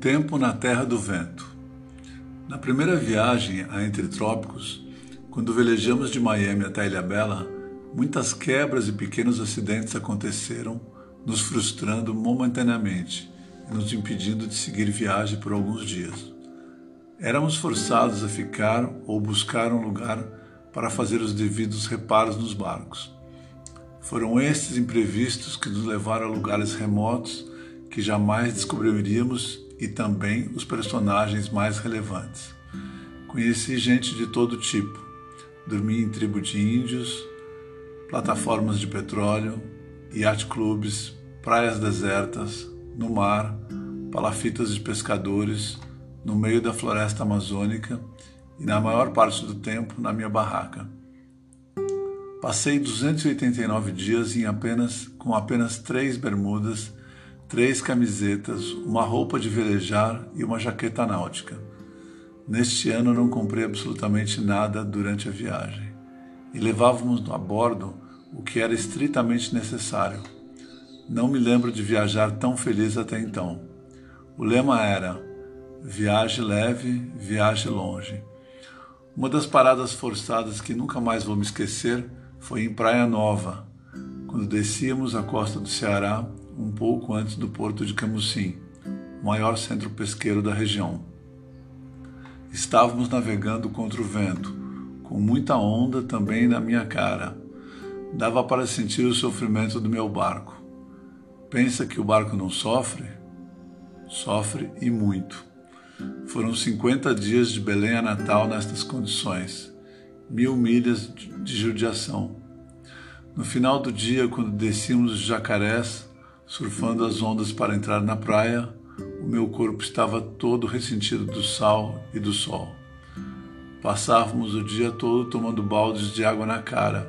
tempo na terra do vento. Na primeira viagem a Entre Trópicos, quando velejamos de Miami até Ilha Bela, muitas quebras e pequenos acidentes aconteceram, nos frustrando momentaneamente e nos impedindo de seguir viagem por alguns dias. Éramos forçados a ficar ou buscar um lugar para fazer os devidos reparos nos barcos. Foram estes imprevistos que nos levaram a lugares remotos que jamais descobriríamos e também os personagens mais relevantes. Conheci gente de todo tipo. Dormi em tribo de índios, plataformas de petróleo, iate clubes, praias desertas, no mar, palafitas de pescadores, no meio da floresta amazônica e na maior parte do tempo na minha barraca. Passei 289 dias em apenas com apenas três bermudas três camisetas, uma roupa de velejar e uma jaqueta náutica. Neste ano não comprei absolutamente nada durante a viagem e levávamos a bordo o que era estritamente necessário. Não me lembro de viajar tão feliz até então. O lema era: viaje leve, viaje longe. Uma das paradas forçadas que nunca mais vou me esquecer foi em Praia Nova, quando descíamos a costa do Ceará um pouco antes do porto de Camusim, o maior centro pesqueiro da região. Estávamos navegando contra o vento, com muita onda também na minha cara. Dava para sentir o sofrimento do meu barco. Pensa que o barco não sofre? Sofre e muito. Foram 50 dias de Belém a Natal nestas condições, mil milhas de judiação. No final do dia, quando descíamos os jacarés, surfando as ondas para entrar na praia, o meu corpo estava todo ressentido do sal e do sol. Passávamos o dia todo tomando baldes de água na cara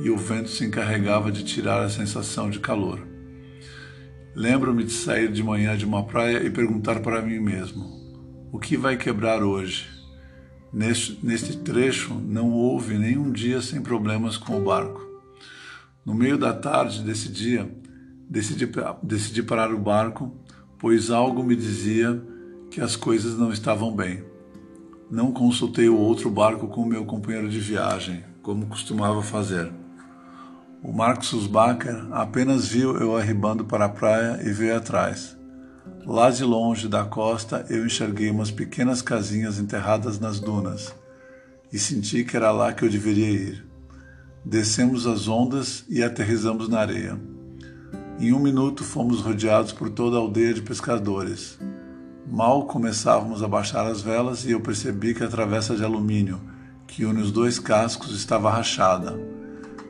e o vento se encarregava de tirar a sensação de calor. Lembro-me de sair de manhã de uma praia e perguntar para mim mesmo: o que vai quebrar hoje? Neste, neste trecho não houve nenhum dia sem problemas com o barco. No meio da tarde desse dia, Decidi, decidi parar o barco, pois algo me dizia que as coisas não estavam bem. Não consultei o outro barco com meu companheiro de viagem, como costumava fazer. O Marcos Susbacher apenas viu eu arribando para a praia e veio atrás. Lá de longe da costa eu enxerguei umas pequenas casinhas enterradas nas dunas e senti que era lá que eu deveria ir. Descemos as ondas e aterrizamos na areia. Em um minuto fomos rodeados por toda a aldeia de pescadores. Mal começávamos a baixar as velas e eu percebi que a travessa de alumínio que une os dois cascos estava rachada.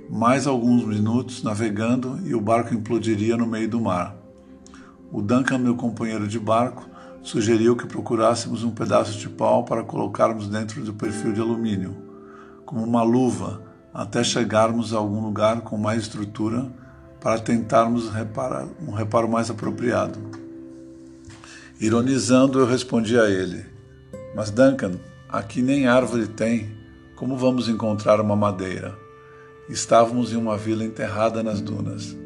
Mais alguns minutos navegando e o barco implodiria no meio do mar. O Duncan, meu companheiro de barco, sugeriu que procurássemos um pedaço de pau para colocarmos dentro do perfil de alumínio, como uma luva, até chegarmos a algum lugar com mais estrutura para tentarmos um reparo mais apropriado. Ironizando, eu respondi a ele: Mas Duncan, aqui nem árvore tem, como vamos encontrar uma madeira? Estávamos em uma vila enterrada nas dunas.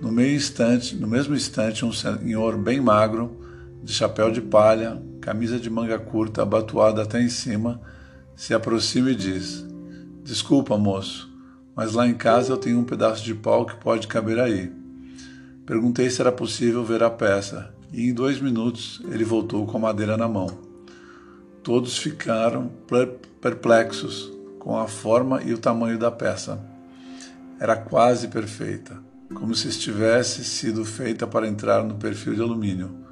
No, meio instante, no mesmo instante, um senhor bem magro, de chapéu de palha, camisa de manga curta, abatuada até em cima, se aproxima e diz: Desculpa, moço, mas lá em casa eu tenho um pedaço de pau que pode caber aí. Perguntei se era possível ver a peça, e em dois minutos ele voltou com a madeira na mão. Todos ficaram perplexos com a forma e o tamanho da peça. Era quase perfeita, como se estivesse sido feita para entrar no perfil de alumínio.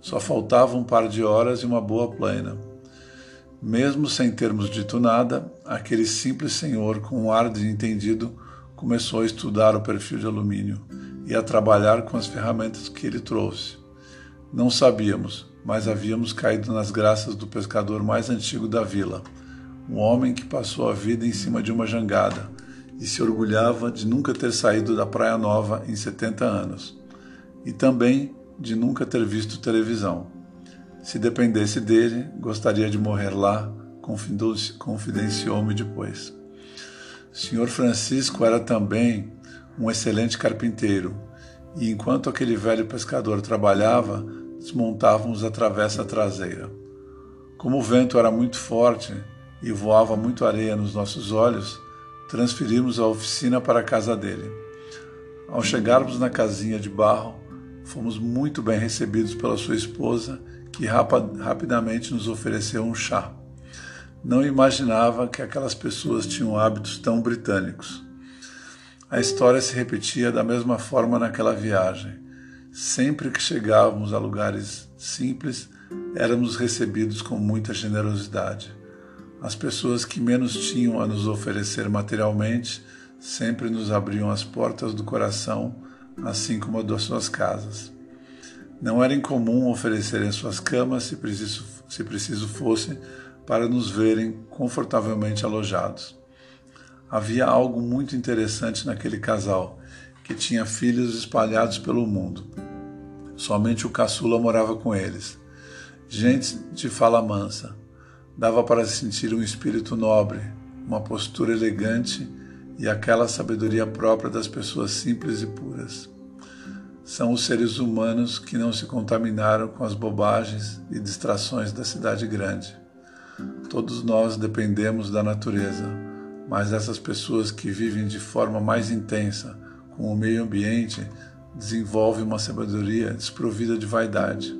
Só faltava um par de horas e uma boa plana. Mesmo sem termos dito nada, aquele simples senhor, com um ar de entendido, começou a estudar o perfil de alumínio e a trabalhar com as ferramentas que ele trouxe. Não sabíamos, mas havíamos caído nas graças do pescador mais antigo da vila, um homem que passou a vida em cima de uma jangada e se orgulhava de nunca ter saído da Praia Nova em 70 anos, e também de nunca ter visto televisão. Se dependesse dele, gostaria de morrer lá, confidenciou-me depois. O senhor Francisco era também um excelente carpinteiro, e enquanto aquele velho pescador trabalhava, desmontávamos a travessa traseira. Como o vento era muito forte e voava muito areia nos nossos olhos, transferimos a oficina para a casa dele. Ao chegarmos na casinha de barro, fomos muito bem recebidos pela sua esposa, que rapidamente nos ofereceu um chá. Não imaginava que aquelas pessoas tinham hábitos tão britânicos. A história se repetia da mesma forma naquela viagem. Sempre que chegávamos a lugares simples, éramos recebidos com muita generosidade. As pessoas que menos tinham a nos oferecer materialmente sempre nos abriam as portas do coração, assim como a das suas casas. Não era incomum oferecerem suas camas, se preciso, se preciso fosse, para nos verem confortavelmente alojados. Havia algo muito interessante naquele casal, que tinha filhos espalhados pelo mundo. Somente o caçula morava com eles. Gente de fala mansa. Dava para sentir um espírito nobre, uma postura elegante e aquela sabedoria própria das pessoas simples e puras. São os seres humanos que não se contaminaram com as bobagens e distrações da cidade grande. Todos nós dependemos da natureza mas essas pessoas que vivem de forma mais intensa com o meio ambiente desenvolvem uma sabedoria desprovida de vaidade.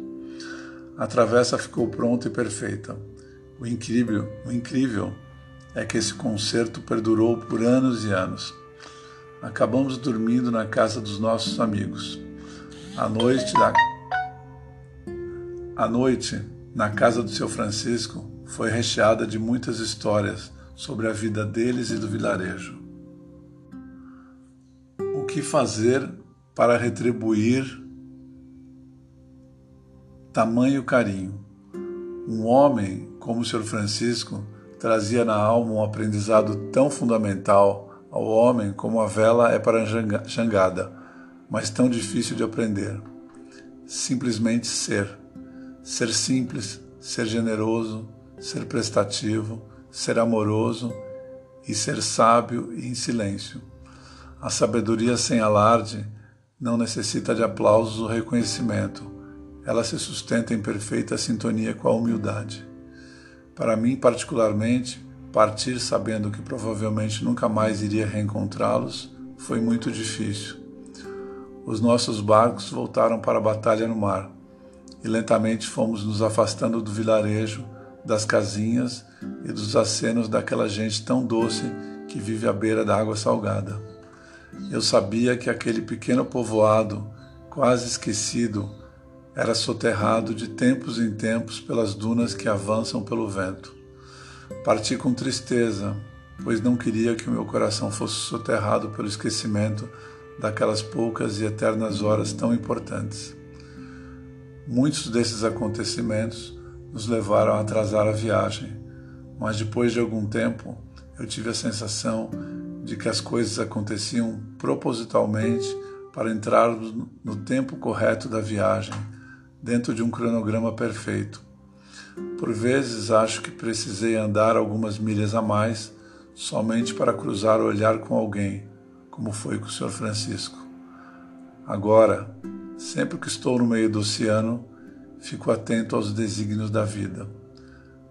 A travessa ficou pronta e perfeita. O incrível, o incrível é que esse concerto perdurou por anos e anos. Acabamos dormindo na casa dos nossos amigos. A noite da A noite na casa do seu Francisco foi recheada de muitas histórias sobre a vida deles e do vilarejo. O que fazer para retribuir tamanho carinho? Um homem como o Sr. Francisco trazia na alma um aprendizado tão fundamental ao homem como a vela é para a jangada, mas tão difícil de aprender. Simplesmente ser. Ser simples, ser generoso, ser prestativo, ser amoroso e ser sábio e em silêncio. A sabedoria sem alarde não necessita de aplausos ou reconhecimento. Ela se sustenta em perfeita sintonia com a humildade. Para mim, particularmente, partir sabendo que provavelmente nunca mais iria reencontrá-los foi muito difícil. Os nossos barcos voltaram para a batalha no mar e lentamente fomos nos afastando do vilarejo das casinhas e dos acenos daquela gente tão doce que vive à beira da água salgada. Eu sabia que aquele pequeno povoado, quase esquecido, era soterrado de tempos em tempos pelas dunas que avançam pelo vento. Parti com tristeza, pois não queria que o meu coração fosse soterrado pelo esquecimento daquelas poucas e eternas horas tão importantes. Muitos desses acontecimentos nos levaram a atrasar a viagem, mas depois de algum tempo eu tive a sensação de que as coisas aconteciam propositalmente para entrarmos no tempo correto da viagem, dentro de um cronograma perfeito. Por vezes acho que precisei andar algumas milhas a mais somente para cruzar o olhar com alguém, como foi com o Sr. Francisco. Agora, sempre que estou no meio do oceano, fico atento aos desígnios da vida.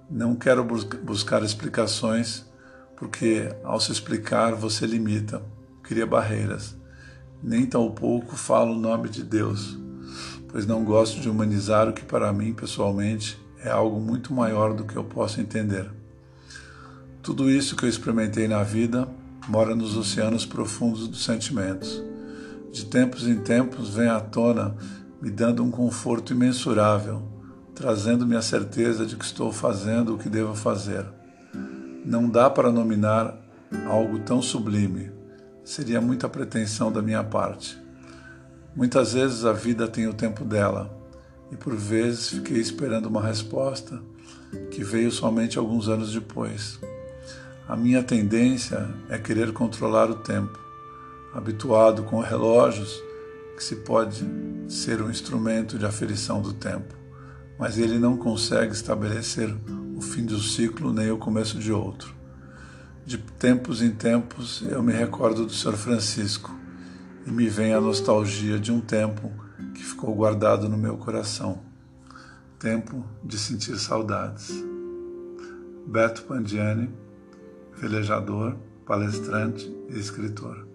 Não quero buscar explicações, porque ao se explicar você limita, cria barreiras. Nem tão pouco falo o nome de Deus, pois não gosto de humanizar o que para mim pessoalmente é algo muito maior do que eu posso entender. Tudo isso que eu experimentei na vida mora nos oceanos profundos dos sentimentos. De tempos em tempos vem à tona me dando um conforto imensurável, trazendo-me a certeza de que estou fazendo o que devo fazer. Não dá para nominar algo tão sublime, seria muita pretensão da minha parte. Muitas vezes a vida tem o tempo dela, e por vezes fiquei esperando uma resposta que veio somente alguns anos depois. A minha tendência é querer controlar o tempo. Habituado com relógios, que se pode ser um instrumento de aferição do tempo, mas ele não consegue estabelecer o fim do ciclo nem o começo de outro. De tempos em tempos eu me recordo do Sr. Francisco e me vem a nostalgia de um tempo que ficou guardado no meu coração. Tempo de sentir saudades. Beto Pandiani, velejador, palestrante e escritor.